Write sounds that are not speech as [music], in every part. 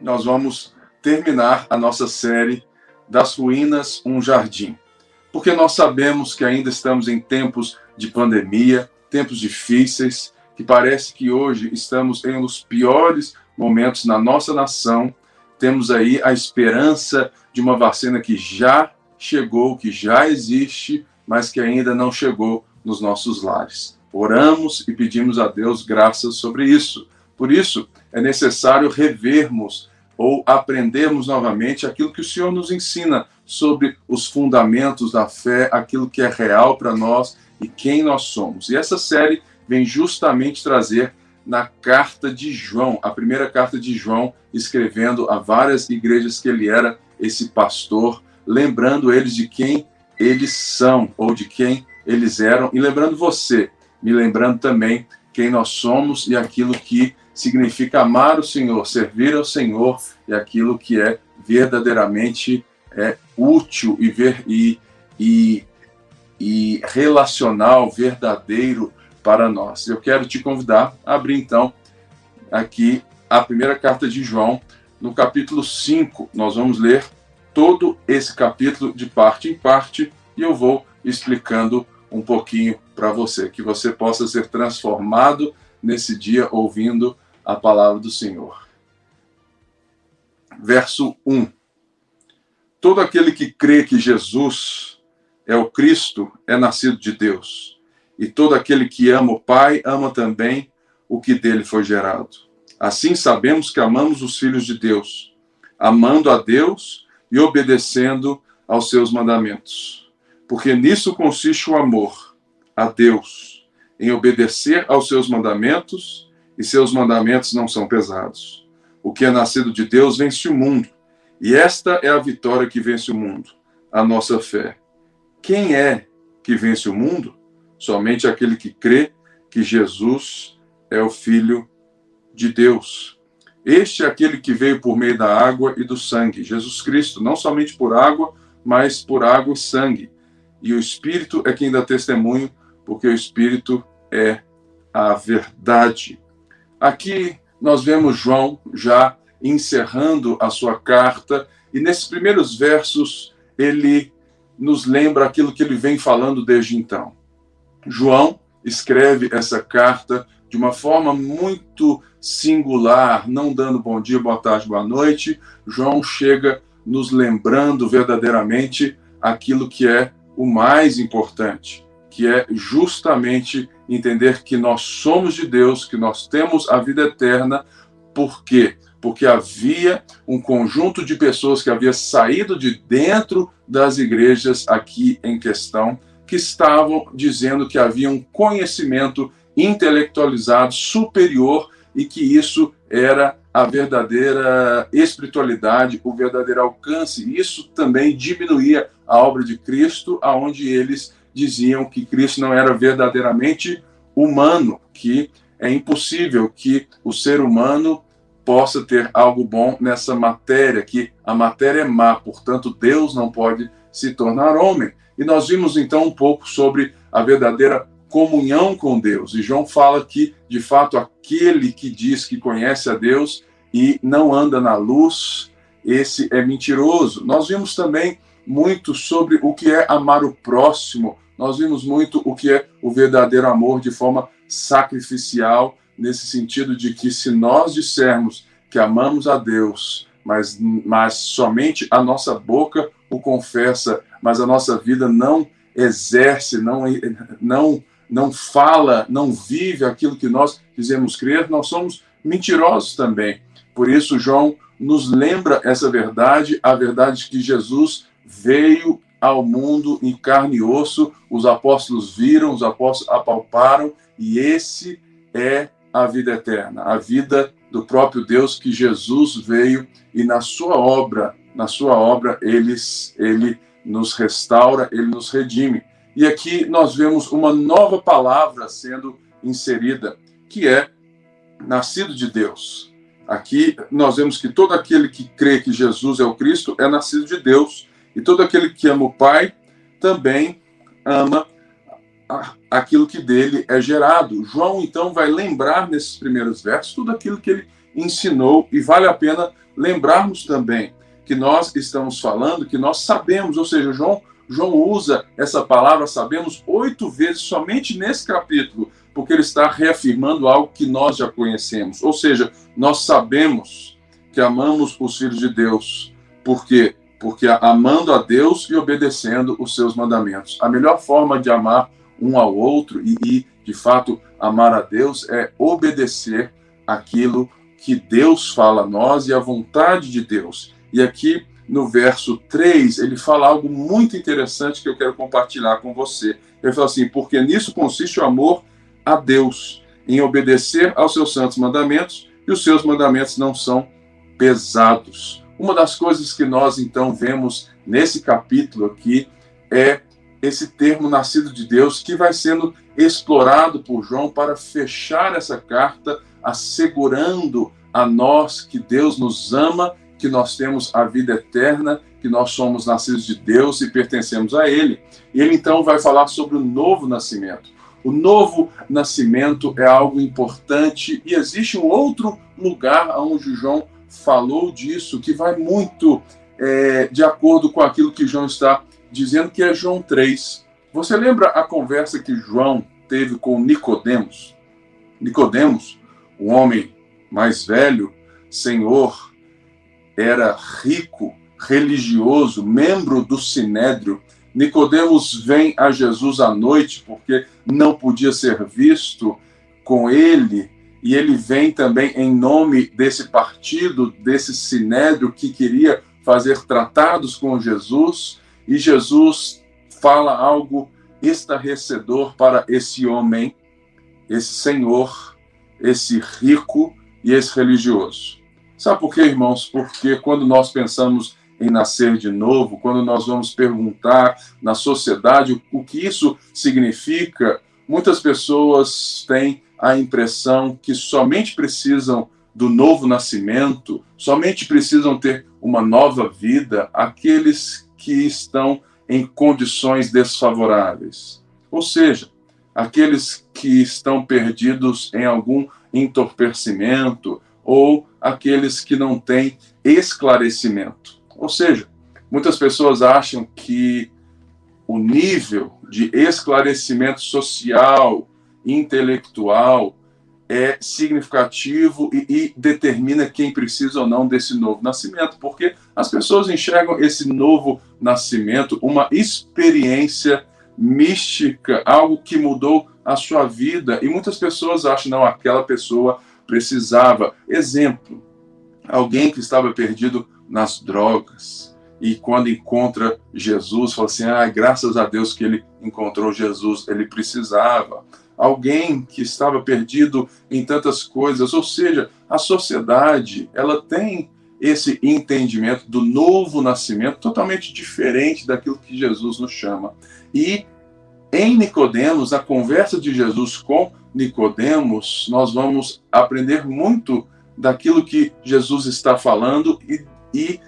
nós vamos terminar a nossa série das ruínas um jardim. Porque nós sabemos que ainda estamos em tempos de pandemia, tempos difíceis, que parece que hoje estamos em um dos piores momentos na nossa nação. Temos aí a esperança de uma vacina que já chegou, que já existe, mas que ainda não chegou nos nossos lares. Oramos e pedimos a Deus graças sobre isso. Por isso, é necessário revermos ou aprendermos novamente aquilo que o Senhor nos ensina sobre os fundamentos da fé, aquilo que é real para nós e quem nós somos. E essa série vem justamente trazer na carta de João, a primeira carta de João, escrevendo a várias igrejas que ele era esse pastor, lembrando eles de quem eles são ou de quem eles eram e lembrando você, me lembrando também quem nós somos e aquilo que significa amar o Senhor, servir ao Senhor e aquilo que é verdadeiramente é, útil e, ver, e, e, e relacional, verdadeiro para nós. Eu quero te convidar a abrir então aqui a primeira carta de João, no capítulo 5. Nós vamos ler todo esse capítulo de parte em parte e eu vou explicando um pouquinho para você, que você possa ser transformado nesse dia ouvindo a palavra do Senhor. Verso 1. Todo aquele que crê que Jesus é o Cristo é nascido de Deus. E todo aquele que ama o Pai ama também o que dele foi gerado. Assim sabemos que amamos os filhos de Deus, amando a Deus e obedecendo aos seus mandamentos. Porque nisso consiste o amor a Deus, em obedecer aos seus mandamentos e seus mandamentos não são pesados. O que é nascido de Deus vence o mundo, e esta é a vitória que vence o mundo, a nossa fé. Quem é que vence o mundo? Somente aquele que crê que Jesus é o Filho de Deus. Este é aquele que veio por meio da água e do sangue, Jesus Cristo, não somente por água, mas por água e sangue. E o Espírito é quem dá testemunho, porque o Espírito é a verdade. Aqui nós vemos João já encerrando a sua carta, e nesses primeiros versos ele nos lembra aquilo que ele vem falando desde então. João escreve essa carta de uma forma muito singular, não dando bom dia, boa tarde, boa noite. João chega nos lembrando verdadeiramente aquilo que é o mais importante, que é justamente entender que nós somos de Deus, que nós temos a vida eterna, por quê? Porque havia um conjunto de pessoas que havia saído de dentro das igrejas aqui em questão, que estavam dizendo que havia um conhecimento intelectualizado superior e que isso era a verdadeira espiritualidade, o verdadeiro alcance. Isso também diminuía a obra de Cristo, aonde eles diziam que Cristo não era verdadeiramente humano, que é impossível que o ser humano possa ter algo bom nessa matéria, que a matéria é má, portanto, Deus não pode se tornar homem. E nós vimos então um pouco sobre a verdadeira comunhão com Deus. E João fala que, de fato, aquele que diz que conhece a Deus e não anda na luz, esse é mentiroso. Nós vimos também muito sobre o que é amar o próximo, nós vimos muito o que é o verdadeiro amor de forma sacrificial, nesse sentido de que se nós dissermos que amamos a Deus, mas, mas somente a nossa boca o confessa, mas a nossa vida não exerce, não, não, não fala, não vive aquilo que nós dizemos crer, nós somos mentirosos também. Por isso, João nos lembra essa verdade, a verdade que Jesus veio ao mundo em carne e osso, os apóstolos viram, os apóstolos apalparam, e esse é a vida eterna, a vida do próprio Deus que Jesus veio e na sua obra, na sua obra eles, ele nos restaura, ele nos redime. E aqui nós vemos uma nova palavra sendo inserida, que é nascido de Deus. Aqui nós vemos que todo aquele que crê que Jesus é o Cristo é nascido de Deus e todo aquele que ama o Pai também ama aquilo que dele é gerado. João, então, vai lembrar nesses primeiros versos tudo aquilo que ele ensinou, e vale a pena lembrarmos também que nós estamos falando, que nós sabemos, ou seja, João, João usa essa palavra sabemos oito vezes somente nesse capítulo, porque ele está reafirmando algo que nós já conhecemos. Ou seja, nós sabemos que amamos os filhos de Deus. Por quê? Porque amando a Deus e obedecendo os seus mandamentos. A melhor forma de amar um ao outro e, e de fato, amar a Deus é obedecer aquilo que Deus fala a nós e a vontade de Deus. E aqui no verso 3, ele fala algo muito interessante que eu quero compartilhar com você. Ele fala assim: porque nisso consiste o amor a Deus, em obedecer aos seus santos mandamentos, e os seus mandamentos não são pesados. Uma das coisas que nós então vemos nesse capítulo aqui é esse termo nascido de Deus que vai sendo explorado por João para fechar essa carta, assegurando a nós que Deus nos ama, que nós temos a vida eterna, que nós somos nascidos de Deus e pertencemos a Ele. E ele então vai falar sobre o novo nascimento. O novo nascimento é algo importante e existe um outro lugar onde João falou disso que vai muito é, de acordo com aquilo que João está dizendo que é João 3. Você lembra a conversa que João teve com Nicodemos? Nicodemos, o homem mais velho, Senhor, era rico, religioso, membro do sinédrio. Nicodemos vem a Jesus à noite porque não podia ser visto com ele, e ele vem também em nome desse partido, desse sinédrio que queria fazer tratados com Jesus e Jesus fala algo estarrecedor para esse homem, esse senhor, esse rico e esse religioso. Sabe por quê, irmãos? Porque quando nós pensamos em nascer de novo, quando nós vamos perguntar na sociedade o que isso significa, muitas pessoas têm a impressão que somente precisam do novo nascimento, somente precisam ter uma nova vida aqueles que estão em condições desfavoráveis. Ou seja, aqueles que estão perdidos em algum entorpecimento ou aqueles que não têm esclarecimento. Ou seja, muitas pessoas acham que o nível de esclarecimento social, intelectual, é significativo e, e, determina quem precisa ou não desse novo nascimento, porque as pessoas enxergam esse novo nascimento uma experiência mística, algo que mudou a sua vida, e muitas pessoas acham não aquela pessoa precisava. Exemplo: alguém que estava perdido nas drogas e quando encontra Jesus, fala assim: "Ah, graças a Deus que ele encontrou Jesus, ele precisava" alguém que estava perdido em tantas coisas. Ou seja, a sociedade ela tem esse entendimento do novo nascimento totalmente diferente daquilo que Jesus nos chama. E em Nicodemos, a conversa de Jesus com Nicodemos, nós vamos aprender muito daquilo que Jesus está falando e, e,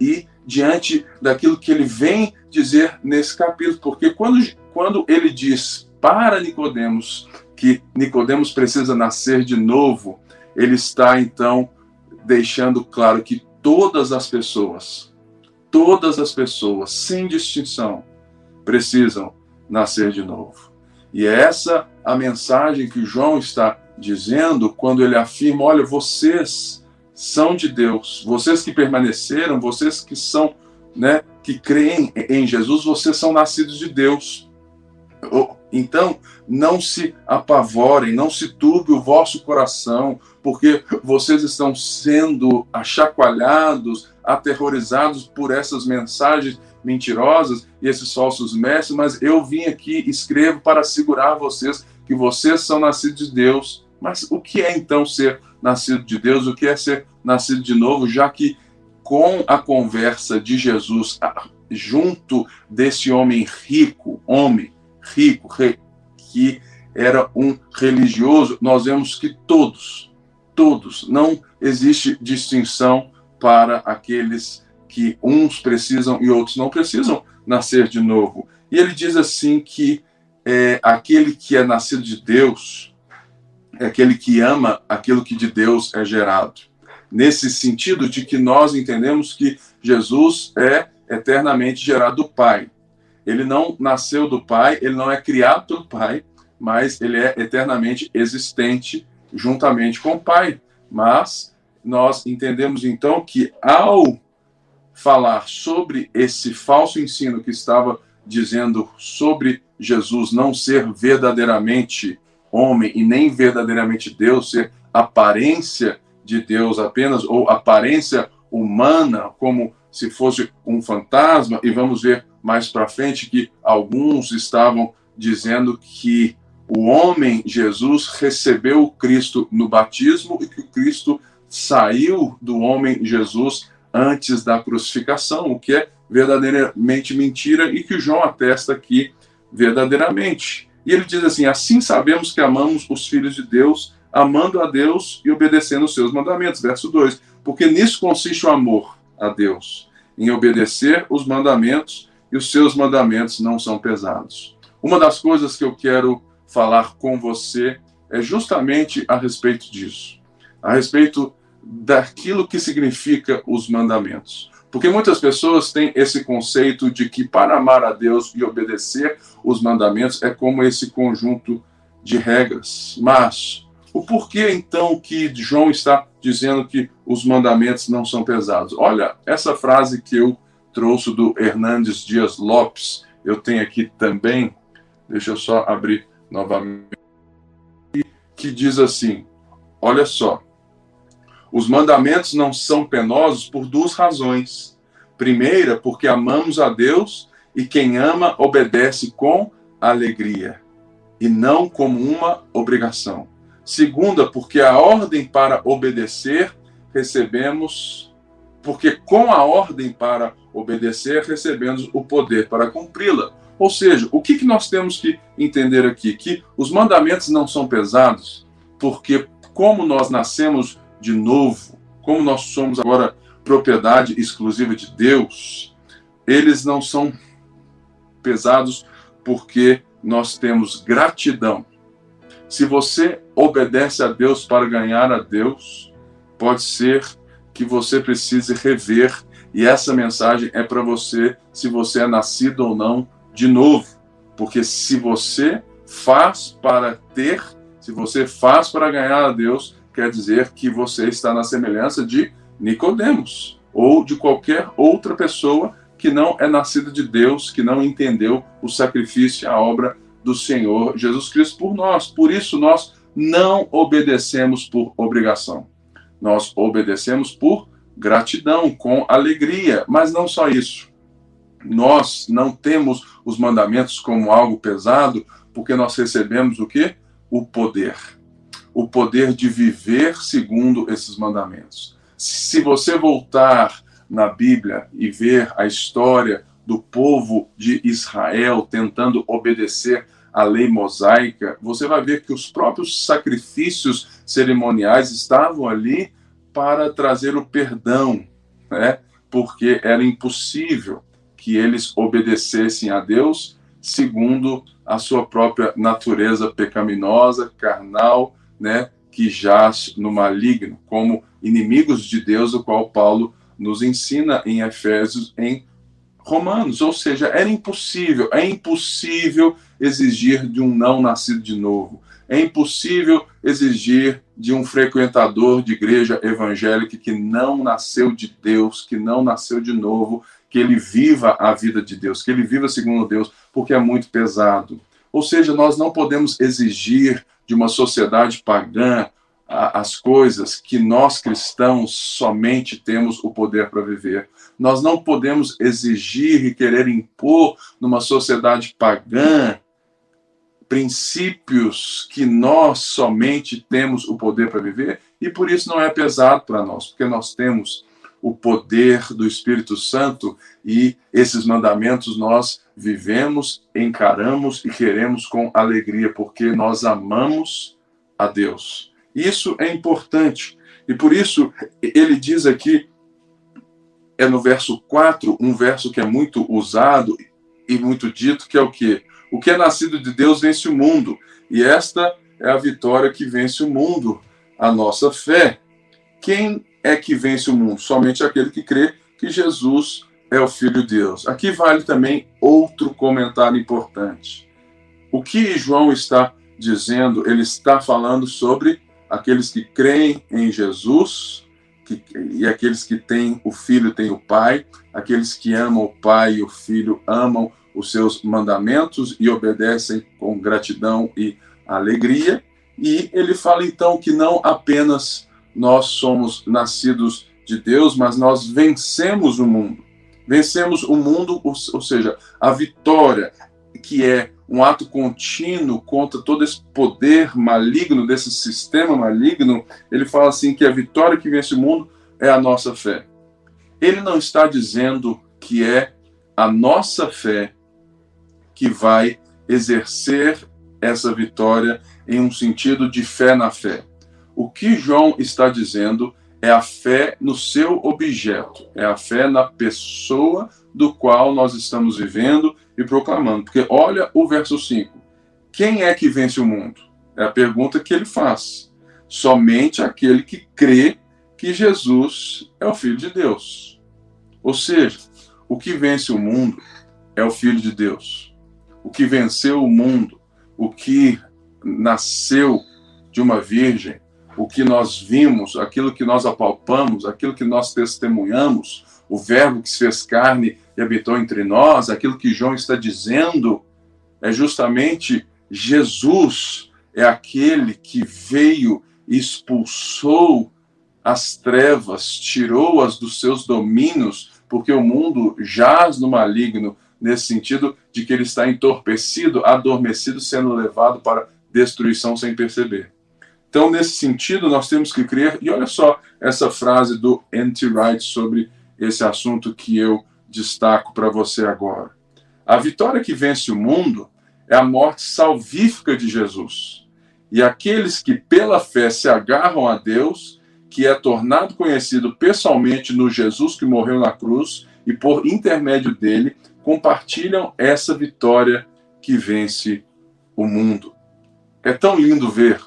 e diante daquilo que ele vem dizer nesse capítulo, porque quando, quando ele diz para Nicodemos que Nicodemos precisa nascer de novo, ele está então deixando claro que todas as pessoas, todas as pessoas, sem distinção, precisam nascer de novo. E é essa a mensagem que João está dizendo quando ele afirma: olha, vocês são de Deus, vocês que permaneceram, vocês que são, né, que creem em Jesus, vocês são nascidos de Deus. Então, não se apavorem, não se turbe o vosso coração, porque vocês estão sendo achacoalhados, aterrorizados por essas mensagens mentirosas e esses falsos mestres, mas eu vim aqui, escrevo para assegurar vocês que vocês são nascidos de Deus. Mas o que é então ser nascido de Deus? O que é ser nascido de novo? Já que com a conversa de Jesus junto desse homem rico, homem rico, que era um religioso, nós vemos que todos, todos, não existe distinção para aqueles que uns precisam e outros não precisam nascer de novo. E ele diz assim que é, aquele que é nascido de Deus é aquele que ama aquilo que de Deus é gerado. nesse sentido de que nós entendemos que Jesus é eternamente gerado do Pai. Ele não nasceu do Pai, ele não é criado pelo Pai, mas ele é eternamente existente juntamente com o Pai. Mas nós entendemos então que ao falar sobre esse falso ensino que estava dizendo sobre Jesus não ser verdadeiramente homem e nem verdadeiramente Deus, ser aparência de Deus apenas, ou aparência humana, como se fosse um fantasma, e vamos ver mais para frente que alguns estavam dizendo que o homem Jesus recebeu o Cristo no batismo e que o Cristo saiu do homem Jesus antes da crucificação, o que é verdadeiramente mentira e que João atesta aqui verdadeiramente. E ele diz assim: Assim sabemos que amamos os filhos de Deus, amando a Deus e obedecendo os seus mandamentos. Verso 2: Porque nisso consiste o amor a Deus, em obedecer os mandamentos, e os seus mandamentos não são pesados. Uma das coisas que eu quero falar com você é justamente a respeito disso, a respeito daquilo que significa os mandamentos. Porque muitas pessoas têm esse conceito de que para amar a Deus e obedecer os mandamentos é como esse conjunto de regras. Mas o porquê então que João está dizendo que os mandamentos não são pesados? Olha, essa frase que eu trouxe do Hernandes Dias Lopes, eu tenho aqui também, deixa eu só abrir novamente, que diz assim: olha só, os mandamentos não são penosos por duas razões. Primeira, porque amamos a Deus e quem ama obedece com alegria e não como uma obrigação. Segunda, porque a ordem para obedecer recebemos, porque com a ordem para obedecer recebemos o poder para cumpri-la. Ou seja, o que, que nós temos que entender aqui? Que os mandamentos não são pesados, porque como nós nascemos de novo, como nós somos agora propriedade exclusiva de Deus, eles não são pesados porque nós temos gratidão. Se você obedece a Deus para ganhar a Deus, pode ser que você precise rever, e essa mensagem é para você, se você é nascido ou não de novo. Porque se você faz para ter, se você faz para ganhar a Deus, quer dizer que você está na semelhança de Nicodemos ou de qualquer outra pessoa que não é nascida de Deus, que não entendeu o sacrifício, a obra do Senhor Jesus Cristo por nós. Por isso nós não obedecemos por obrigação. Nós obedecemos por gratidão, com alegria, mas não só isso. Nós não temos os mandamentos como algo pesado, porque nós recebemos o que? O poder o poder de viver segundo esses mandamentos. Se você voltar na Bíblia e ver a história do povo de Israel tentando obedecer à lei mosaica, você vai ver que os próprios sacrifícios cerimoniais estavam ali para trazer o perdão, né? porque era impossível que eles obedecessem a Deus segundo a sua própria natureza pecaminosa, carnal né, que jaz no maligno, como inimigos de Deus, o qual Paulo nos ensina em Efésios, em Romanos. Ou seja, era impossível, é impossível exigir de um não nascido de novo. É impossível exigir de um frequentador de igreja evangélica que não nasceu de Deus, que não nasceu de novo, que ele viva a vida de Deus, que ele viva segundo Deus, porque é muito pesado. Ou seja, nós não podemos exigir de uma sociedade pagã as coisas que nós cristãos somente temos o poder para viver. Nós não podemos exigir e querer impor numa sociedade pagã princípios que nós somente temos o poder para viver e por isso não é pesado para nós, porque nós temos o poder do Espírito Santo e esses mandamentos nós vivemos, encaramos e queremos com alegria, porque nós amamos a Deus. Isso é importante. E por isso ele diz aqui, é no verso 4, um verso que é muito usado e muito dito, que é o que? O que é nascido de Deus vence o mundo. E esta é a vitória que vence o mundo, a nossa fé. Quem é que vence o mundo? Somente aquele que crê que Jesus é o Filho de Deus. Aqui vale também outro comentário importante. O que João está dizendo, ele está falando sobre aqueles que creem em Jesus que, e aqueles que têm o Filho têm o Pai, aqueles que amam o Pai e o Filho amam os seus mandamentos e obedecem com gratidão e alegria. E ele fala então que não apenas nós somos nascidos de Deus, mas nós vencemos o mundo. Vencemos o mundo, ou, seja, a vitória, que é um ato contínuo contra todo esse poder maligno, desse sistema maligno, ele fala assim que a vitória que vence o mundo é a nossa fé. Ele não está dizendo que é a nossa fé que vai exercer essa vitória em um sentido de fé na fé. O que João está dizendo é a fé no seu objeto, é a fé na pessoa do qual nós estamos vivendo e proclamando. Porque olha o verso 5. Quem é que vence o mundo? É a pergunta que ele faz. Somente aquele que crê que Jesus é o Filho de Deus. Ou seja, o que vence o mundo é o Filho de Deus. O que venceu o mundo, o que nasceu de uma virgem, o que nós vimos, aquilo que nós apalpamos, aquilo que nós testemunhamos, o Verbo que se fez carne e habitou entre nós, aquilo que João está dizendo é justamente Jesus é aquele que veio e expulsou as trevas, tirou-as dos seus domínios, porque o mundo jaz no maligno, nesse sentido de que ele está entorpecido, adormecido, sendo levado para destruição sem perceber. Então, nesse sentido, nós temos que crer, e olha só essa frase do N.T. Wright sobre esse assunto que eu destaco para você agora. A vitória que vence o mundo é a morte salvífica de Jesus. E aqueles que pela fé se agarram a Deus, que é tornado conhecido pessoalmente no Jesus que morreu na cruz, e por intermédio dele, compartilham essa vitória que vence o mundo. É tão lindo ver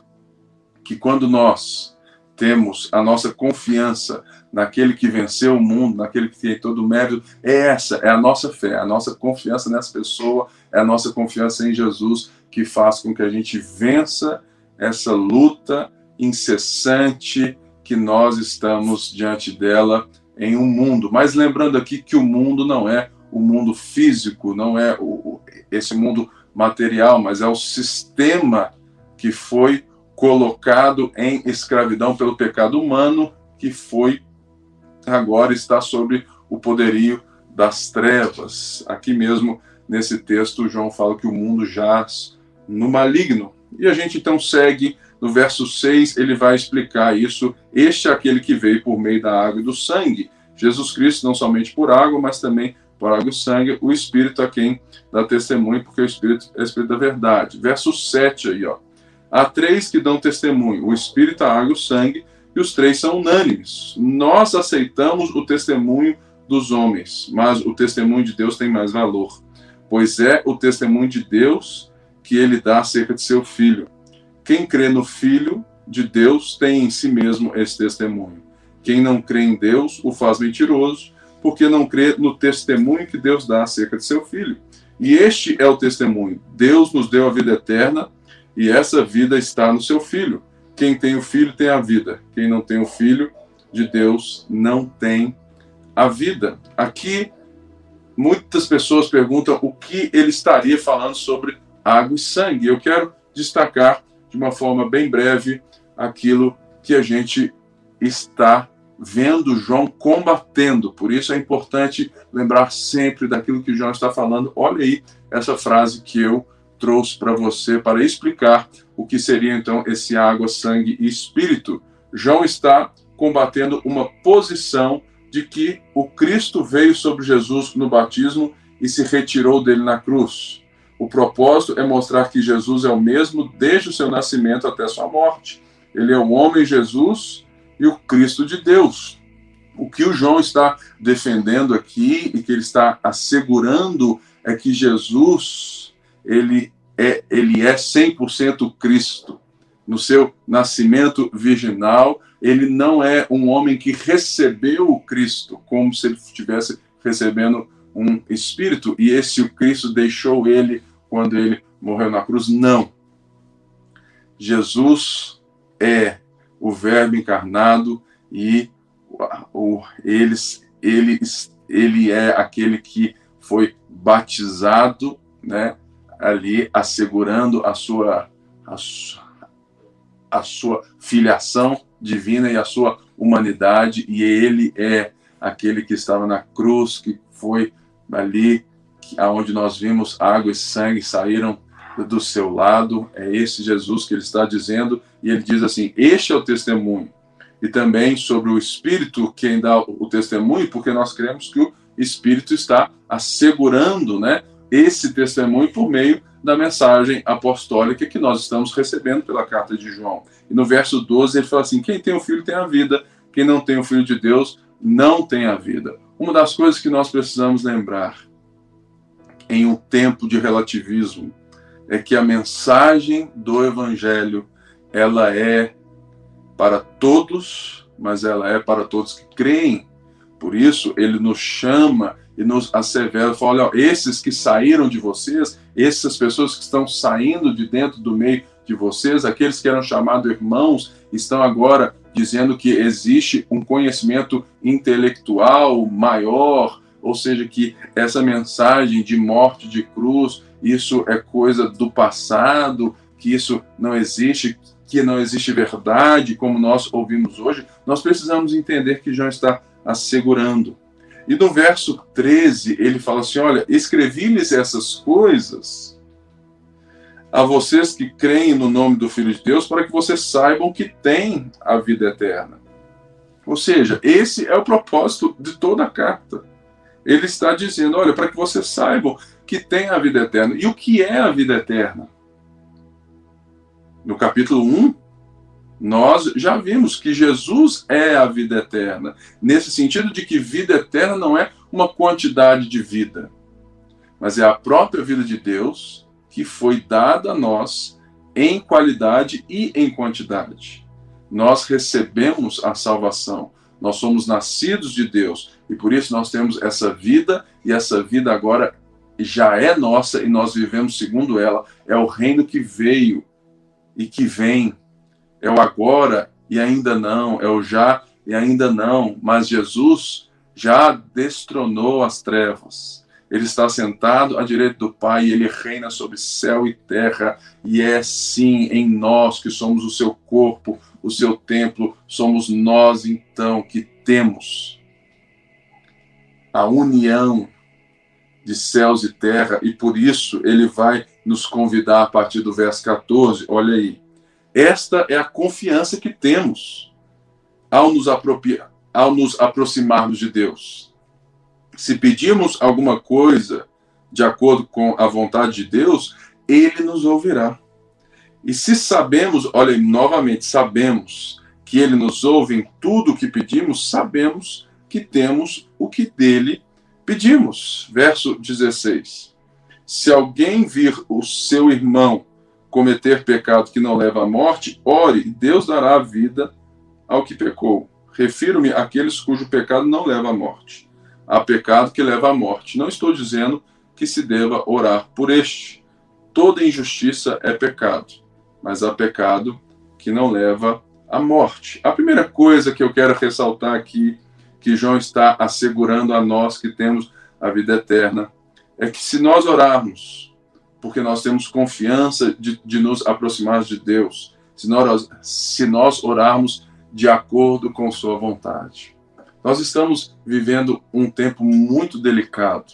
que quando nós temos a nossa confiança naquele que venceu o mundo, naquele que tem todo o mérito, é essa, é a nossa fé, a nossa confiança nessa pessoa, é a nossa confiança em Jesus que faz com que a gente vença essa luta incessante que nós estamos diante dela em um mundo. Mas lembrando aqui que o mundo não é o mundo físico, não é o, esse mundo material, mas é o sistema que foi colocado em escravidão pelo pecado humano, que foi agora está sobre o poderio das trevas. Aqui mesmo nesse texto, João fala que o mundo jaz no maligno. E a gente então segue no verso 6, ele vai explicar isso. Este é aquele que veio por meio da água e do sangue. Jesus Cristo, não somente por água, mas também e sangue, o Espírito a quem dá testemunho, porque o Espírito é o Espírito da verdade. Verso 7 aí, ó. Há três que dão testemunho: o Espírito, a água e o sangue, e os três são unânimes. Nós aceitamos o testemunho dos homens, mas o testemunho de Deus tem mais valor, pois é o testemunho de Deus que ele dá acerca de seu filho. Quem crê no Filho de Deus tem em si mesmo esse testemunho. Quem não crê em Deus o faz mentiroso, porque não crê no testemunho que Deus dá acerca de seu filho. E este é o testemunho: Deus nos deu a vida eterna e essa vida está no seu filho. Quem tem o filho tem a vida. Quem não tem o filho de Deus não tem a vida. Aqui, muitas pessoas perguntam o que ele estaria falando sobre água e sangue. Eu quero destacar de uma forma bem breve aquilo que a gente está vendo João combatendo. Por isso é importante lembrar sempre daquilo que João está falando. Olha aí essa frase que eu trouxe para você para explicar o que seria então esse água, sangue e espírito. João está combatendo uma posição de que o Cristo veio sobre Jesus no batismo e se retirou dele na cruz. O propósito é mostrar que Jesus é o mesmo desde o seu nascimento até sua morte. Ele é o homem Jesus e o Cristo de Deus. O que o João está defendendo aqui e que ele está assegurando é que Jesus ele é, ele é 100% Cristo. No seu nascimento virginal, ele não é um homem que recebeu o Cristo como se ele estivesse recebendo um espírito e esse o Cristo deixou ele quando ele morreu na cruz. Não. Jesus é o Verbo encarnado e o, eles, ele, ele é aquele que foi batizado, né, ali assegurando a sua, a, a sua filiação divina e a sua humanidade, e ele é aquele que estava na cruz, que foi ali aonde nós vimos água e sangue saíram do seu lado, é esse Jesus que ele está dizendo, e ele diz assim: Este é o testemunho. E também sobre o Espírito, quem dá o testemunho, porque nós cremos que o Espírito está assegurando né, esse testemunho por meio da mensagem apostólica que nós estamos recebendo pela carta de João. E no verso 12 ele fala assim: Quem tem o filho tem a vida, quem não tem o filho de Deus não tem a vida. Uma das coisas que nós precisamos lembrar em um tempo de relativismo é que a mensagem do evangelho ela é para todos, mas ela é para todos que creem. Por isso ele nos chama e nos assevera, fala, olha, esses que saíram de vocês, essas pessoas que estão saindo de dentro do meio de vocês, aqueles que eram chamados irmãos, estão agora dizendo que existe um conhecimento intelectual maior, ou seja, que essa mensagem de morte de cruz, isso é coisa do passado, que isso não existe, que não existe verdade, como nós ouvimos hoje, nós precisamos entender que João está assegurando e no verso 13, ele fala assim: Olha, escrevi-lhes essas coisas a vocês que creem no nome do Filho de Deus, para que vocês saibam que têm a vida eterna. Ou seja, esse é o propósito de toda a carta. Ele está dizendo: olha, para que vocês saibam que tem a vida eterna. E o que é a vida eterna? No capítulo 1, nós já vimos que Jesus é a vida eterna, nesse sentido de que vida eterna não é uma quantidade de vida, mas é a própria vida de Deus que foi dada a nós em qualidade e em quantidade. Nós recebemos a salvação, nós somos nascidos de Deus e por isso nós temos essa vida e essa vida agora já é nossa e nós vivemos segundo ela. É o reino que veio e que vem é o agora e ainda não, é o já e ainda não, mas Jesus já destronou as trevas. Ele está sentado à direita do Pai e ele reina sobre céu e terra, e é sim em nós que somos o seu corpo, o seu templo, somos nós então que temos a união de céus e terra, e por isso ele vai nos convidar a partir do verso 14, olha aí. Esta é a confiança que temos ao nos, ao nos aproximarmos de Deus. Se pedimos alguma coisa de acordo com a vontade de Deus, Ele nos ouvirá. E se sabemos, olha, novamente, sabemos que Ele nos ouve em tudo o que pedimos, sabemos que temos o que dele pedimos. Verso 16. Se alguém vir o seu irmão cometer pecado que não leva à morte, ore e Deus dará a vida ao que pecou. Refiro-me àqueles cujo pecado não leva à morte. Há pecado que leva à morte. Não estou dizendo que se deva orar por este. Toda injustiça é pecado, mas há pecado que não leva à morte. A primeira coisa que eu quero ressaltar aqui, que João está assegurando a nós que temos a vida eterna, é que se nós orarmos porque nós temos confiança de, de nos aproximar de Deus, se nós, se nós orarmos de acordo com Sua vontade. Nós estamos vivendo um tempo muito delicado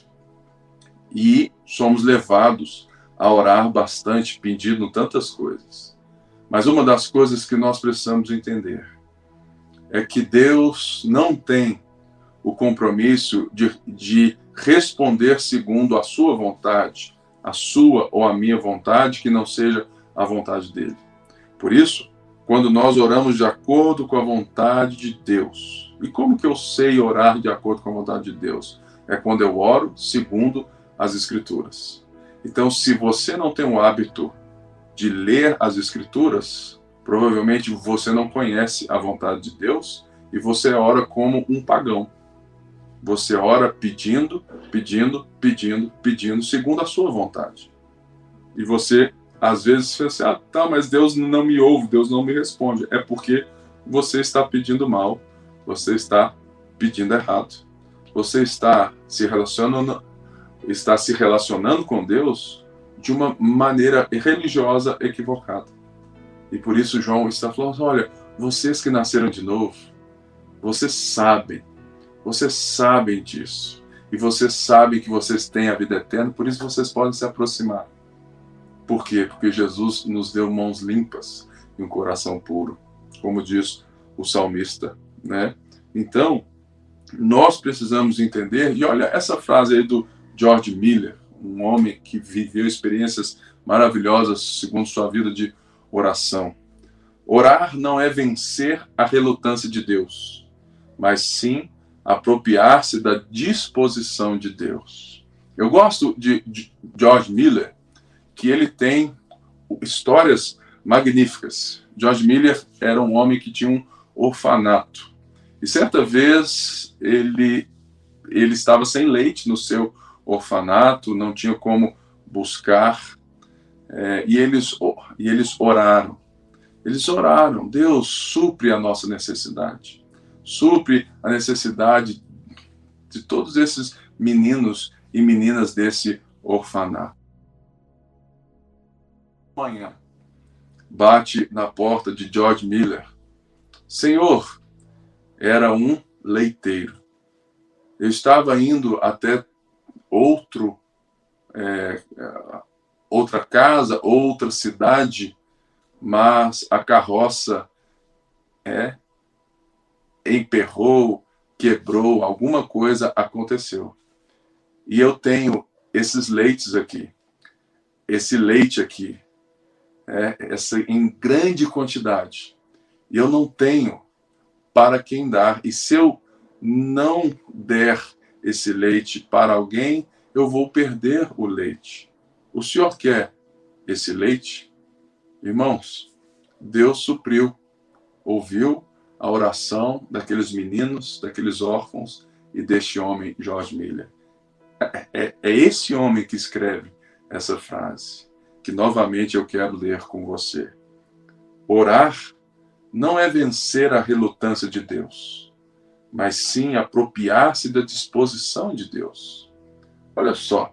e somos levados a orar bastante, pedindo tantas coisas. Mas uma das coisas que nós precisamos entender é que Deus não tem o compromisso de, de responder segundo a sua vontade, a sua ou a minha vontade, que não seja a vontade dele. Por isso, quando nós oramos de acordo com a vontade de Deus, e como que eu sei orar de acordo com a vontade de Deus? É quando eu oro segundo as Escrituras. Então, se você não tem o hábito de ler as Escrituras, Provavelmente você não conhece a vontade de Deus e você ora como um pagão. Você ora pedindo, pedindo, pedindo, pedindo, segundo a sua vontade. E você, às vezes, pensa assim, ah, tá, mas Deus não me ouve, Deus não me responde. É porque você está pedindo mal, você está pedindo errado. Você está se relacionando, está se relacionando com Deus de uma maneira religiosa equivocada. E por isso João está falando: olha, vocês que nasceram de novo, vocês sabem, vocês sabem disso. E vocês sabem que vocês têm a vida eterna, por isso vocês podem se aproximar. Por quê? Porque Jesus nos deu mãos limpas e um coração puro, como diz o salmista, né? Então, nós precisamos entender, e olha essa frase aí do George Miller, um homem que viveu experiências maravilhosas segundo sua vida de oração. Orar não é vencer a relutância de Deus, mas sim apropriar-se da disposição de Deus. Eu gosto de, de George Miller, que ele tem histórias magníficas. George Miller era um homem que tinha um orfanato. E certa vez ele ele estava sem leite no seu orfanato, não tinha como buscar, é, e, eles, e eles oraram. Eles oraram, Deus supre a nossa necessidade, supre a necessidade de todos esses meninos e meninas desse orfanato. Amanhã, bate na porta de George Miller. Senhor, era um leiteiro. Eu estava indo até outro, é, outra casa, outra cidade, mas a carroça é, emperrou, quebrou, alguma coisa aconteceu. E eu tenho esses leites aqui, esse leite aqui, é, essa em grande quantidade. E eu não tenho para quem dar. E se eu não der esse leite para alguém, eu vou perder o leite. O senhor quer esse leite? Irmãos, Deus supriu, ouviu a oração daqueles meninos, daqueles órfãos e deste homem, George Miller. É, é, é esse homem que escreve essa frase, que novamente eu quero ler com você. Orar não é vencer a relutância de Deus, mas sim apropriar-se da disposição de Deus. Olha só,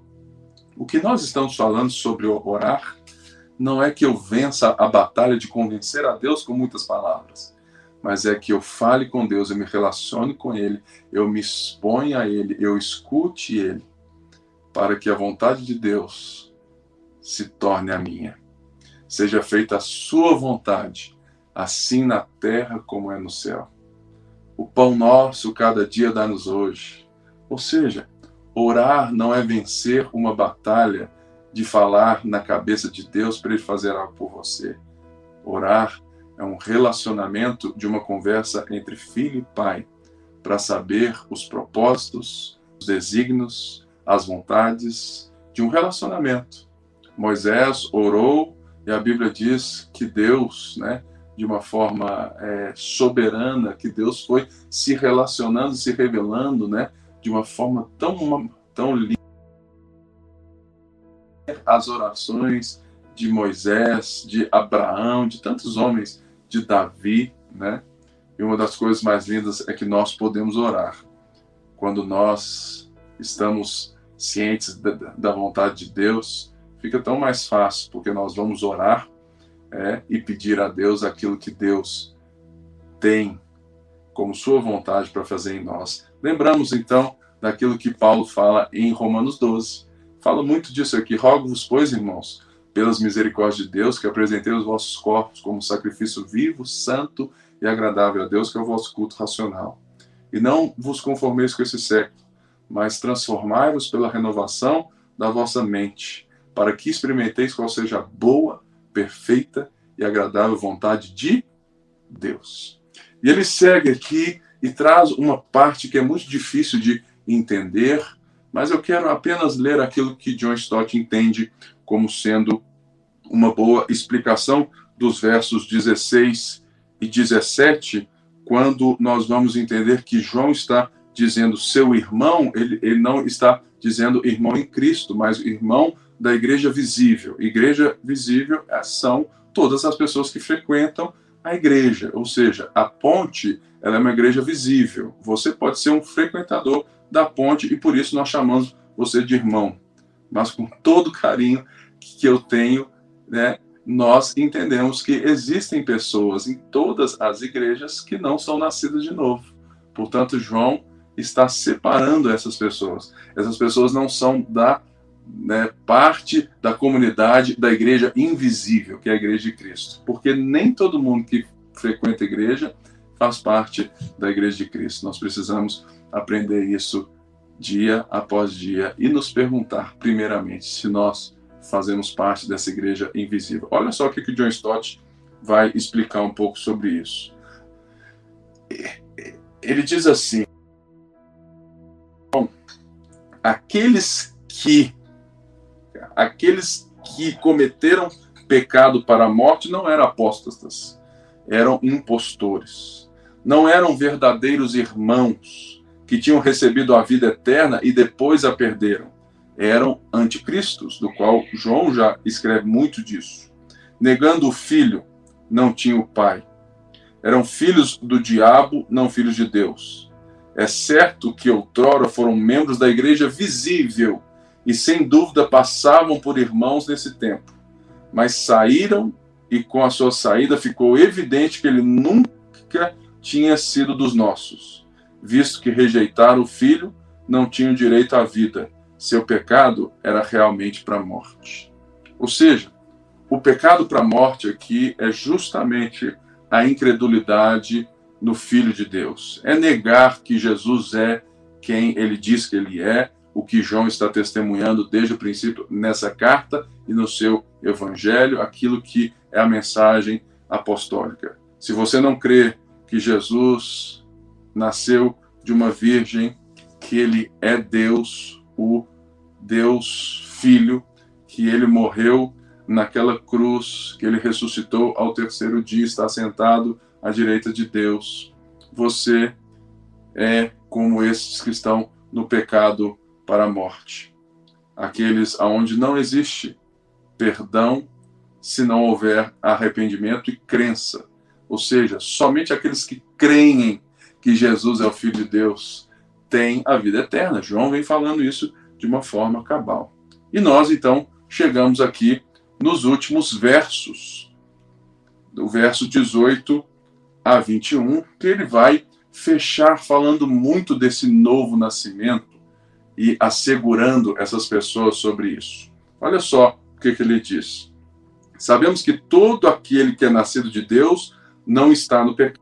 o que nós estamos falando sobre orar não é que eu vença a batalha de convencer a Deus com muitas palavras, mas é que eu fale com Deus, eu me relacione com Ele, eu me exponha a Ele, eu escute Ele, para que a vontade de Deus se torne a minha. Seja feita a Sua vontade assim na terra como é no céu. O pão nosso cada dia dá-nos hoje. Ou seja, orar não é vencer uma batalha de falar na cabeça de Deus para ele fazer algo por você. Orar é um relacionamento de uma conversa entre filho e pai para saber os propósitos, os desígnios, as vontades de um relacionamento. Moisés orou e a Bíblia diz que Deus, né, de uma forma é, soberana, que Deus foi se relacionando, se revelando, né, de uma forma tão, tão linda. As orações de Moisés, de Abraão, de tantos homens, de Davi, né? E uma das coisas mais lindas é que nós podemos orar quando nós estamos cientes da, vontade de Deus. Fica tão mais fácil, porque nós vamos orar é, e pedir a Deus aquilo que Deus tem como sua vontade para fazer em nós. Lembramos então daquilo que Paulo fala em Romanos 12. Fala muito disso aqui. Rogo-vos, pois, irmãos, pelas misericórdias de Deus, que apresentei os vossos corpos como sacrifício vivo, santo e agradável a Deus, que é o vosso culto racional. E não vos conformeis com esse século, mas transformai-vos pela renovação da vossa mente, para que experimenteis qual seja a boa, perfeita e agradável vontade de Deus. E ele segue aqui e traz uma parte que é muito difícil de entender, mas eu quero apenas ler aquilo que John Stott entende como sendo uma boa explicação dos versos 16 e 17, quando nós vamos entender que João está dizendo seu irmão, ele, ele não está dizendo irmão em Cristo, mas irmão da igreja visível. Igreja visível são todas as pessoas que frequentam a igreja, ou seja, a ponte ela é uma igreja visível. Você pode ser um frequentador da ponte e por isso nós chamamos você de irmão. Mas com todo carinho que eu tenho, né, nós entendemos que existem pessoas em todas as igrejas que não são nascidas de novo. Portanto, João está separando essas pessoas. Essas pessoas não são da né, parte da comunidade da igreja invisível, que é a igreja de Cristo. Porque nem todo mundo que frequenta a igreja faz parte da igreja de Cristo. Nós precisamos aprender isso dia após dia e nos perguntar, primeiramente, se nós fazemos parte dessa igreja invisível. Olha só o que o John Stott vai explicar um pouco sobre isso. Ele diz assim: aqueles que aqueles que cometeram pecado para a morte não eram apóstatas, eram impostores. Não eram verdadeiros irmãos que tinham recebido a vida eterna e depois a perderam. Eram anticristos, do qual João já escreve muito disso. Negando o filho, não tinha o pai. Eram filhos do diabo, não filhos de Deus. É certo que outrora foram membros da igreja visível e sem dúvida passavam por irmãos nesse tempo, mas saíram e com a sua saída ficou evidente que ele nunca tinha sido dos nossos, visto que rejeitaram o filho, não tinham direito à vida. Seu pecado era realmente para a morte. Ou seja, o pecado para a morte aqui é justamente a incredulidade no Filho de Deus. É negar que Jesus é quem ele diz que ele é, o que João está testemunhando desde o princípio nessa carta e no seu evangelho, aquilo que é a mensagem apostólica. Se você não crê que Jesus nasceu de uma virgem, que ele é Deus, o Deus Filho, que ele morreu naquela cruz, que ele ressuscitou ao terceiro dia, está sentado à direita de Deus. Você é como esses que estão no pecado para a morte. Aqueles aonde não existe perdão se não houver arrependimento e crença. Ou seja, somente aqueles que creem que Jesus é o Filho de Deus têm a vida eterna. João vem falando isso de uma forma cabal. E nós, então, chegamos aqui nos últimos versos, do verso 18 a 21, que ele vai fechar falando muito desse novo nascimento e assegurando essas pessoas sobre isso. Olha só o que, que ele diz. Sabemos que todo aquele que é nascido de Deus não está no pecado.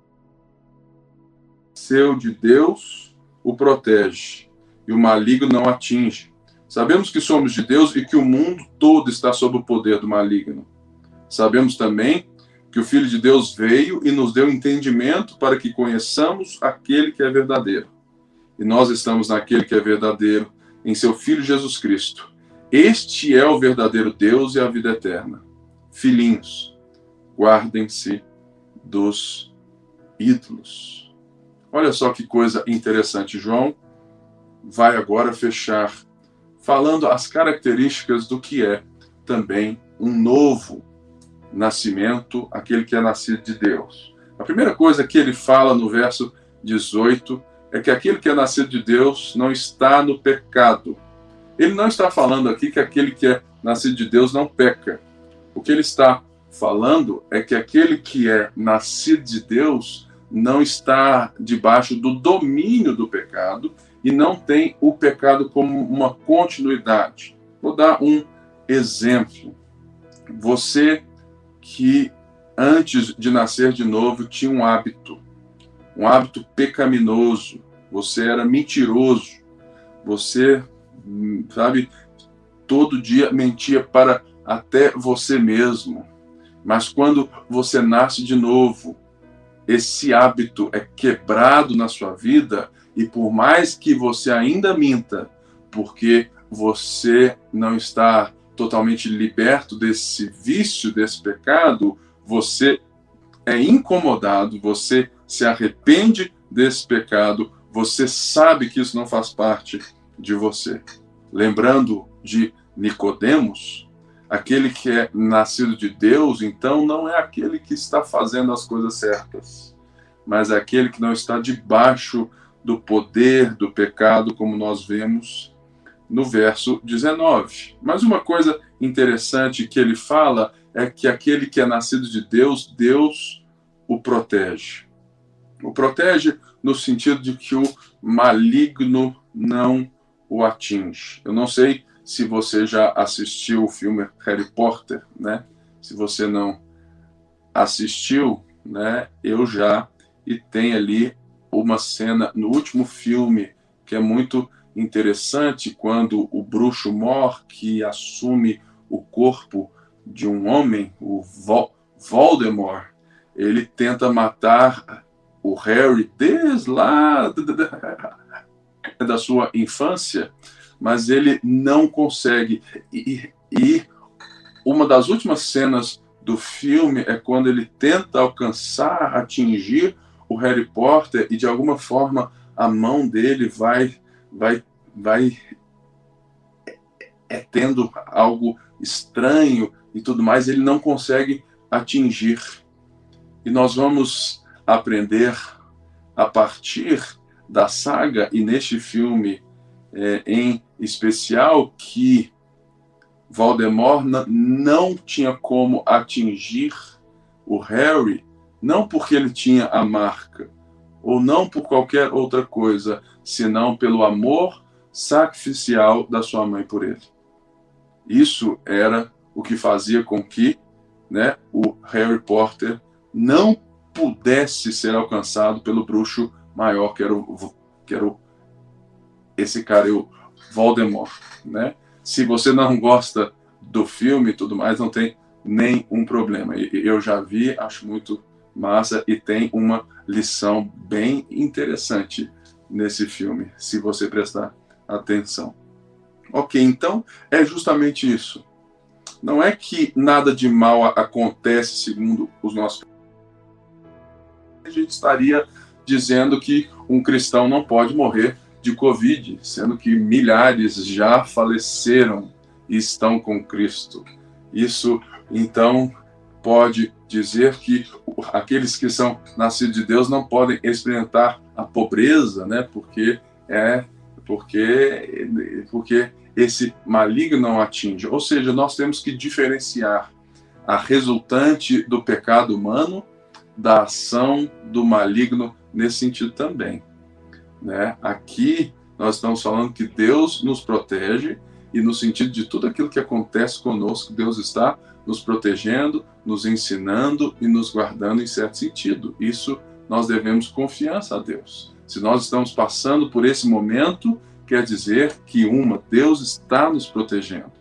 Seu de Deus o protege e o maligno não atinge. Sabemos que somos de Deus e que o mundo todo está sob o poder do maligno. Sabemos também que o Filho de Deus veio e nos deu entendimento para que conheçamos aquele que é verdadeiro. E nós estamos naquele que é verdadeiro, em seu Filho Jesus Cristo. Este é o verdadeiro Deus e a vida eterna. Filhinhos, guardem-se dos ídolos. Olha só que coisa interessante. João vai agora fechar falando as características do que é também um novo nascimento, aquele que é nascido de Deus. A primeira coisa que ele fala no verso 18 é que aquele que é nascido de Deus não está no pecado. Ele não está falando aqui que aquele que é nascido de Deus não peca. O que ele está falando é que aquele que é nascido de Deus não está debaixo do domínio do pecado e não tem o pecado como uma continuidade. Vou dar um exemplo. Você que antes de nascer de novo tinha um hábito, um hábito pecaminoso. Você era mentiroso. Você, sabe, todo dia mentia para até você mesmo. Mas quando você nasce de novo, esse hábito é quebrado na sua vida e por mais que você ainda minta, porque você não está totalmente liberto desse vício, desse pecado, você é incomodado, você se arrepende desse pecado, você sabe que isso não faz parte de você. Lembrando de Nicodemos, aquele que é nascido de Deus, então não é aquele que está fazendo as coisas certas, mas é aquele que não está debaixo do poder do pecado, como nós vemos no verso 19. Mas uma coisa interessante que ele fala é que aquele que é nascido de Deus, Deus o protege. O protege no sentido de que o maligno não o atinge. Eu não sei se você já assistiu o filme Harry Potter, né? Se você não assistiu, né? Eu já e tem ali uma cena no último filme que é muito interessante quando o bruxo Mor que assume o corpo de um homem, o Voldemort, ele tenta matar o Harry desde lá [laughs] da sua infância, mas ele não consegue. E, e uma das últimas cenas do filme é quando ele tenta alcançar, atingir o Harry Potter e de alguma forma a mão dele vai vai vai é tendo algo estranho e tudo mais, ele não consegue atingir. E nós vamos aprender a partir da saga e neste filme é, em especial que Voldemort não tinha como atingir o Harry não porque ele tinha a marca, ou não por qualquer outra coisa, senão pelo amor sacrificial da sua mãe por ele. Isso era o que fazia com que né, o Harry Potter não pudesse ser alcançado pelo bruxo maior, que era, o, que era o, esse cara, o Voldemort. Né? Se você não gosta do filme e tudo mais, não tem nenhum problema. Eu já vi, acho muito massa e tem uma lição bem interessante nesse filme, se você prestar atenção. Ok, então é justamente isso. Não é que nada de mal acontece segundo os nossos. A gente estaria dizendo que um cristão não pode morrer de Covid, sendo que milhares já faleceram e estão com Cristo. Isso, então, pode dizer que aqueles que são nascidos de Deus não podem experimentar a pobreza, né? Porque é porque porque esse maligno não atinge. Ou seja, nós temos que diferenciar a resultante do pecado humano da ação do maligno nesse sentido também, né? Aqui nós estamos falando que Deus nos protege e no sentido de tudo aquilo que acontece conosco, Deus está nos protegendo, nos ensinando e nos guardando em certo sentido. Isso nós devemos confiança a Deus. Se nós estamos passando por esse momento, quer dizer que uma, Deus está nos protegendo.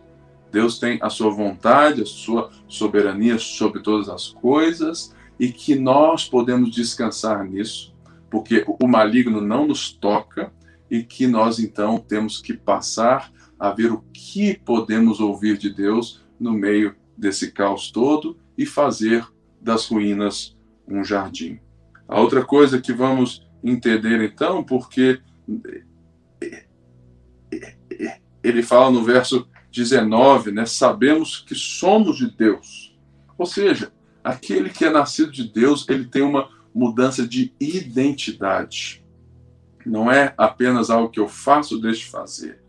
Deus tem a sua vontade, a sua soberania sobre todas as coisas e que nós podemos descansar nisso, porque o maligno não nos toca e que nós então temos que passar a ver o que podemos ouvir de Deus no meio desse caos todo e fazer das ruínas um jardim. A outra coisa que vamos entender então, porque ele fala no verso 19, né? Sabemos que somos de Deus. Ou seja, aquele que é nascido de Deus, ele tem uma mudança de identidade. Não é apenas algo que eu faço ou deixo de fazer.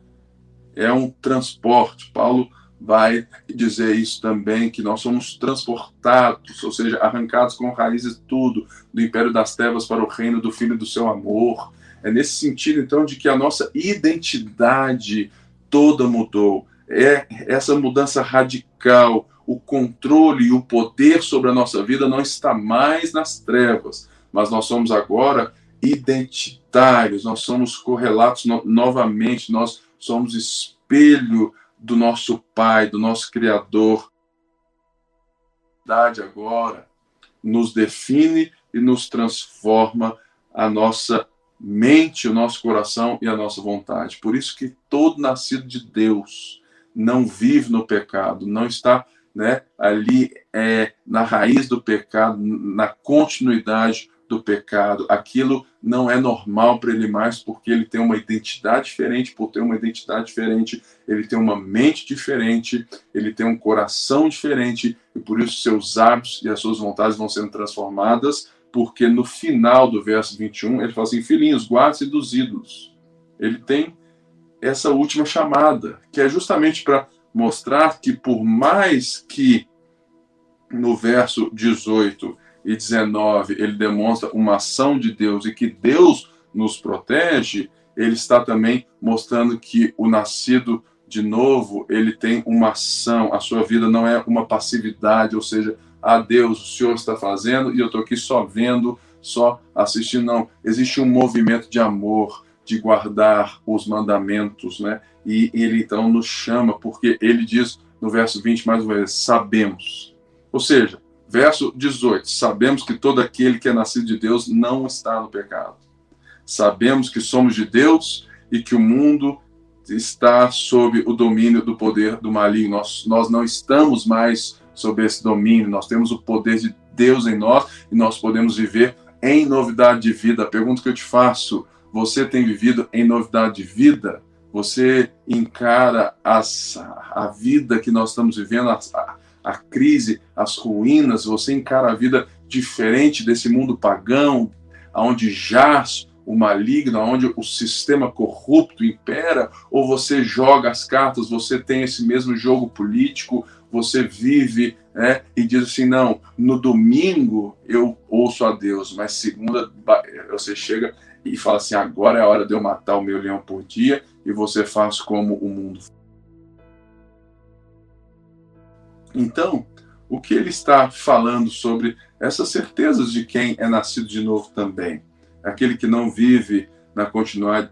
É um transporte. Paulo vai dizer isso também, que nós somos transportados, ou seja, arrancados com raízes tudo, do império das trevas para o reino do Filho do seu amor. É nesse sentido, então, de que a nossa identidade toda mudou. É essa mudança radical, o controle e o poder sobre a nossa vida não está mais nas trevas, mas nós somos agora identitários, nós somos correlatos no novamente, nós somos espelho do nosso Pai, do nosso Criador. Agora nos define e nos transforma a nossa mente, o nosso coração e a nossa vontade. Por isso que todo nascido de Deus não vive no pecado, não está né, ali é, na raiz do pecado, na continuidade do pecado. Aquilo não é normal para ele mais, porque ele tem uma identidade diferente. Por ter uma identidade diferente, ele tem uma mente diferente, ele tem um coração diferente, e por isso seus hábitos e as suas vontades vão sendo transformadas. Porque no final do verso 21, ele fala assim: Filhinhos, guardem-se dos ídolos. Ele tem essa última chamada, que é justamente para mostrar que, por mais que no verso 18 e 19 ele demonstra uma ação de Deus e que Deus nos protege, ele está também mostrando que o nascido de novo, ele tem uma ação, a sua vida não é uma passividade, ou seja, a ah, Deus, o Senhor está fazendo e eu estou aqui só vendo, só assistindo, não. Existe um movimento de amor, de guardar os mandamentos, né? E ele então nos chama, porque ele diz no verso 20 mais uma vez: sabemos. Ou seja, verso 18: sabemos que todo aquele que é nascido de Deus não está no pecado. Sabemos que somos de Deus e que o mundo está sob o domínio do poder do maligno. Nós, nós não estamos mais sob esse domínio, nós temos o poder de Deus em nós e nós podemos viver em novidade de vida. A pergunta que eu te faço: você tem vivido em novidade de vida? Você encara as, a vida que nós estamos vivendo, a, a crise, as ruínas, você encara a vida diferente desse mundo pagão, onde jaz o maligno, onde o sistema corrupto impera, ou você joga as cartas, você tem esse mesmo jogo político, você vive né, e diz assim: não, no domingo eu ouço a Deus, mas segunda você chega e fala assim: agora é a hora de eu matar o meu leão por dia, e você faz como o mundo. Então, o que ele está falando sobre essas certezas de quem é nascido de novo também? Aquele que não vive na continuidade,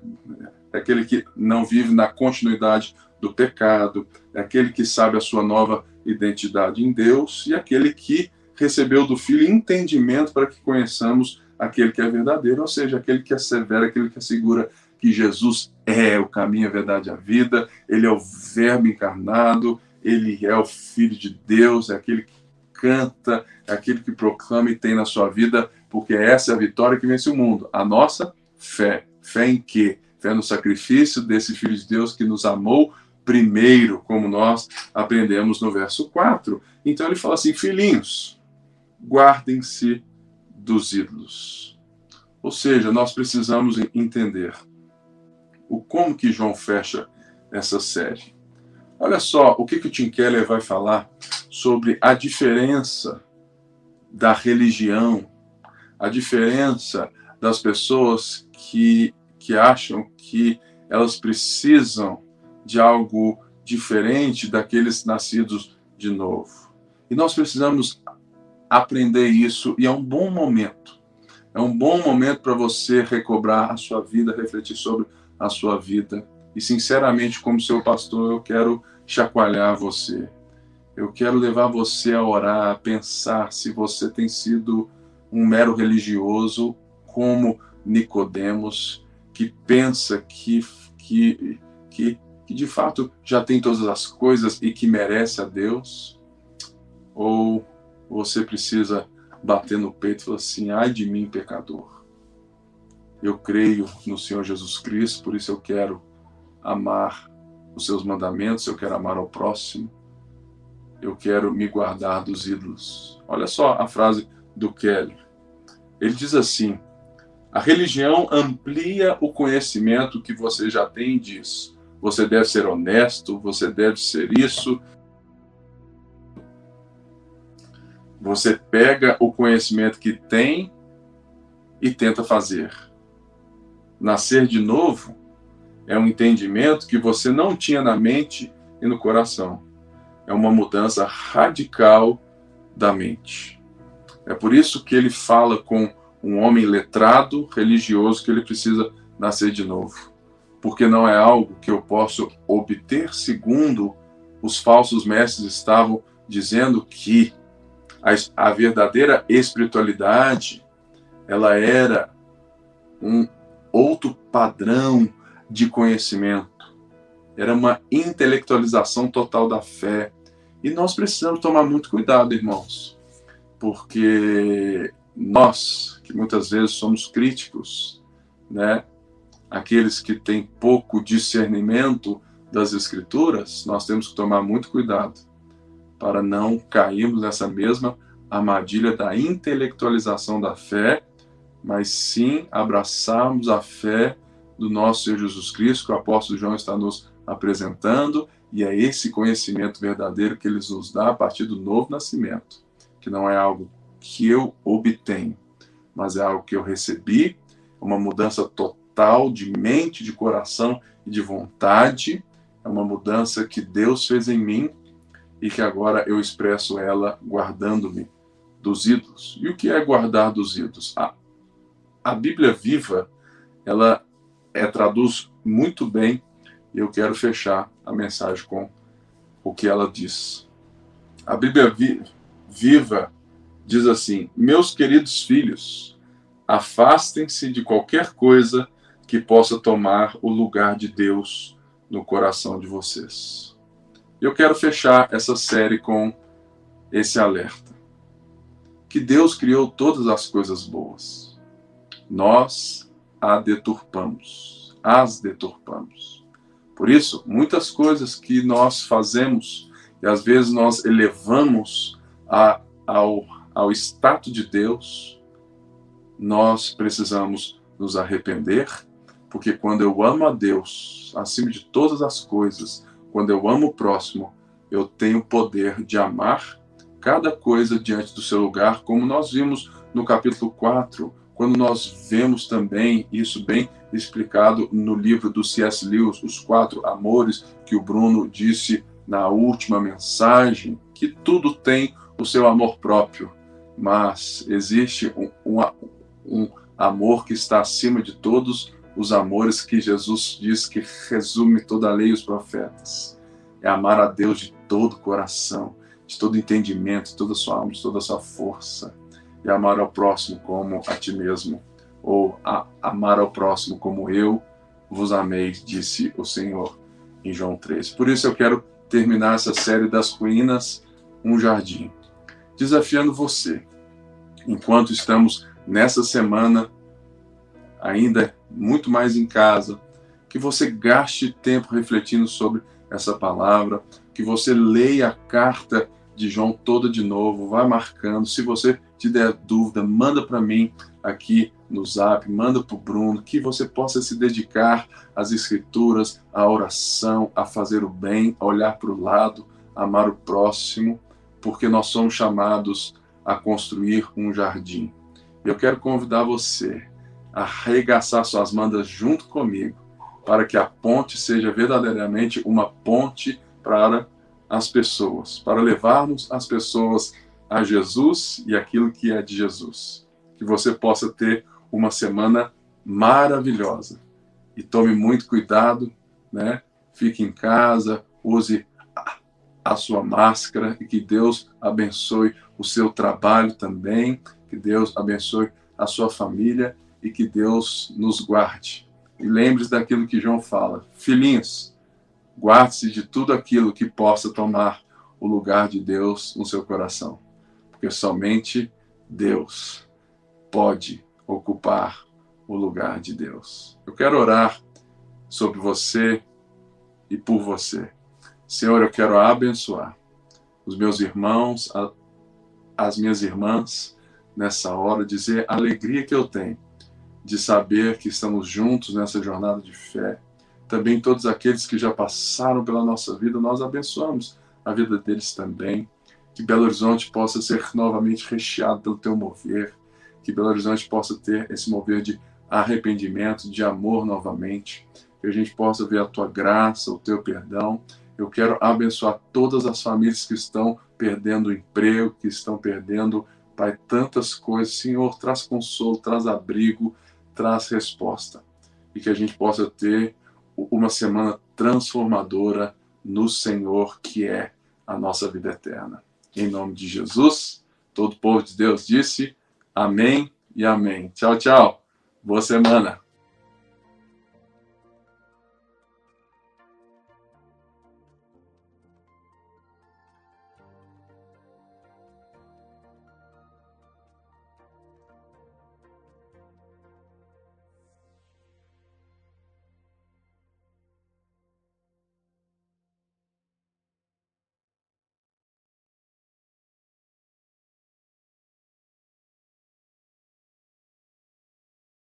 aquele que não vive na continuidade do pecado, aquele que sabe a sua nova identidade em Deus e aquele que recebeu do Filho entendimento para que conheçamos aquele que é verdadeiro, ou seja, aquele que assevera, aquele que assegura que Jesus é o caminho, a verdade a vida, ele é o Verbo encarnado, ele é o Filho de Deus, é aquele que canta, é aquele que proclama e tem na sua vida, porque essa é a vitória que vence o mundo. A nossa fé. Fé em quê? Fé no sacrifício desse Filho de Deus que nos amou primeiro, como nós aprendemos no verso 4. Então ele fala assim: filhinhos, guardem-se dos ídolos. Ou seja, nós precisamos entender o como que João fecha essa série. Olha só o que, que o Tim Keller vai falar sobre a diferença da religião, a diferença das pessoas que, que acham que elas precisam de algo diferente daqueles nascidos de novo. E nós precisamos aprender isso e é um bom momento. É um bom momento para você recobrar a sua vida, refletir sobre a sua vida. E sinceramente, como seu pastor, eu quero chacoalhar você. Eu quero levar você a orar, a pensar se você tem sido um mero religioso como Nicodemos, que pensa que, que, que, que de fato já tem todas as coisas e que merece a Deus, ou você precisa bater no peito e falar assim: ai de mim, pecador. Eu creio no Senhor Jesus Cristo, por isso eu quero amar os seus mandamentos, eu quero amar ao próximo, eu quero me guardar dos ídolos. Olha só a frase do Kelly. Ele diz assim: a religião amplia o conhecimento que você já tem diz. Você deve ser honesto, você deve ser isso, Você pega o conhecimento que tem e tenta fazer. Nascer de novo é um entendimento que você não tinha na mente e no coração. É uma mudança radical da mente. É por isso que ele fala com um homem letrado, religioso, que ele precisa nascer de novo. Porque não é algo que eu posso obter segundo os falsos mestres estavam dizendo que a, a verdadeira espiritualidade, ela era um outro padrão de conhecimento. Era uma intelectualização total da fé. E nós precisamos tomar muito cuidado, irmãos, porque nós, que muitas vezes somos críticos, né? Aqueles que têm pouco discernimento das Escrituras, nós temos que tomar muito cuidado para não cairmos nessa mesma armadilha da intelectualização da fé, mas sim abraçarmos a fé do nosso Senhor Jesus Cristo, que o apóstolo João está nos apresentando, e é esse conhecimento verdadeiro que ele nos dá a partir do novo nascimento, que não é algo que eu obtenho, mas é algo que eu recebi, uma mudança total de mente, de coração e de vontade, é uma mudança que Deus fez em mim e que agora eu expresso ela guardando-me dos ídolos. E o que é guardar dos ídolos? A, a Bíblia viva, ela é, traduz muito bem, e eu quero fechar a mensagem com o que ela diz. A Bíblia vi, viva diz assim: Meus queridos filhos, afastem-se de qualquer coisa que possa tomar o lugar de Deus no coração de vocês. Eu quero fechar essa série com esse alerta. Que Deus criou todas as coisas boas. Nós a deturpamos, as deturpamos. Por isso, muitas coisas que nós fazemos e às vezes nós elevamos a, ao, ao status de Deus, nós precisamos nos arrepender porque quando eu amo a Deus acima de todas as coisas, quando eu amo o próximo, eu tenho o poder de amar cada coisa diante do seu lugar, como nós vimos no capítulo 4, quando nós vemos também isso bem explicado no livro do C.S. Lewis, Os Quatro Amores, que o Bruno disse na última mensagem, que tudo tem o seu amor próprio, mas existe um, um, um amor que está acima de todos os amores que Jesus diz que resume toda a lei e os profetas. É amar a Deus de todo o coração, de todo entendimento, de toda a sua alma, de toda a sua força. E amar ao próximo como a ti mesmo. Ou a, amar ao próximo como eu vos amei, disse o Senhor em João 13. Por isso eu quero terminar essa série das ruínas, um jardim, desafiando você, enquanto estamos nessa semana ainda muito mais em casa, que você gaste tempo refletindo sobre essa palavra, que você leia a carta de João toda de novo, vai marcando. Se você te der dúvida, manda para mim aqui no Zap, manda para o Bruno, que você possa se dedicar às escrituras, à oração, a fazer o bem, a olhar para o lado, amar o próximo, porque nós somos chamados a construir um jardim. Eu quero convidar você arregaçar suas mandas junto comigo, para que a ponte seja verdadeiramente uma ponte para as pessoas, para levarmos as pessoas a Jesus e aquilo que é de Jesus. Que você possa ter uma semana maravilhosa. E tome muito cuidado, né? Fique em casa, use a sua máscara e que Deus abençoe o seu trabalho também, que Deus abençoe a sua família e que Deus nos guarde. E lembre-se daquilo que João fala: Filhinhos, guarde-se de tudo aquilo que possa tomar o lugar de Deus no seu coração, porque somente Deus pode ocupar o lugar de Deus. Eu quero orar sobre você e por você. Senhor, eu quero abençoar os meus irmãos, as minhas irmãs nessa hora, dizer a alegria que eu tenho de saber que estamos juntos nessa jornada de fé. Também todos aqueles que já passaram pela nossa vida, nós abençoamos a vida deles também. Que Belo Horizonte possa ser novamente recheado pelo teu mover. Que Belo Horizonte possa ter esse mover de arrependimento, de amor novamente. Que a gente possa ver a tua graça, o teu perdão. Eu quero abençoar todas as famílias que estão perdendo o emprego, que estão perdendo, Pai, tantas coisas. Senhor, traz consolo, traz abrigo, traz resposta e que a gente possa ter uma semana transformadora no Senhor, que é a nossa vida eterna. Em nome de Jesus, todo o povo de Deus disse amém e amém. Tchau, tchau. Boa semana.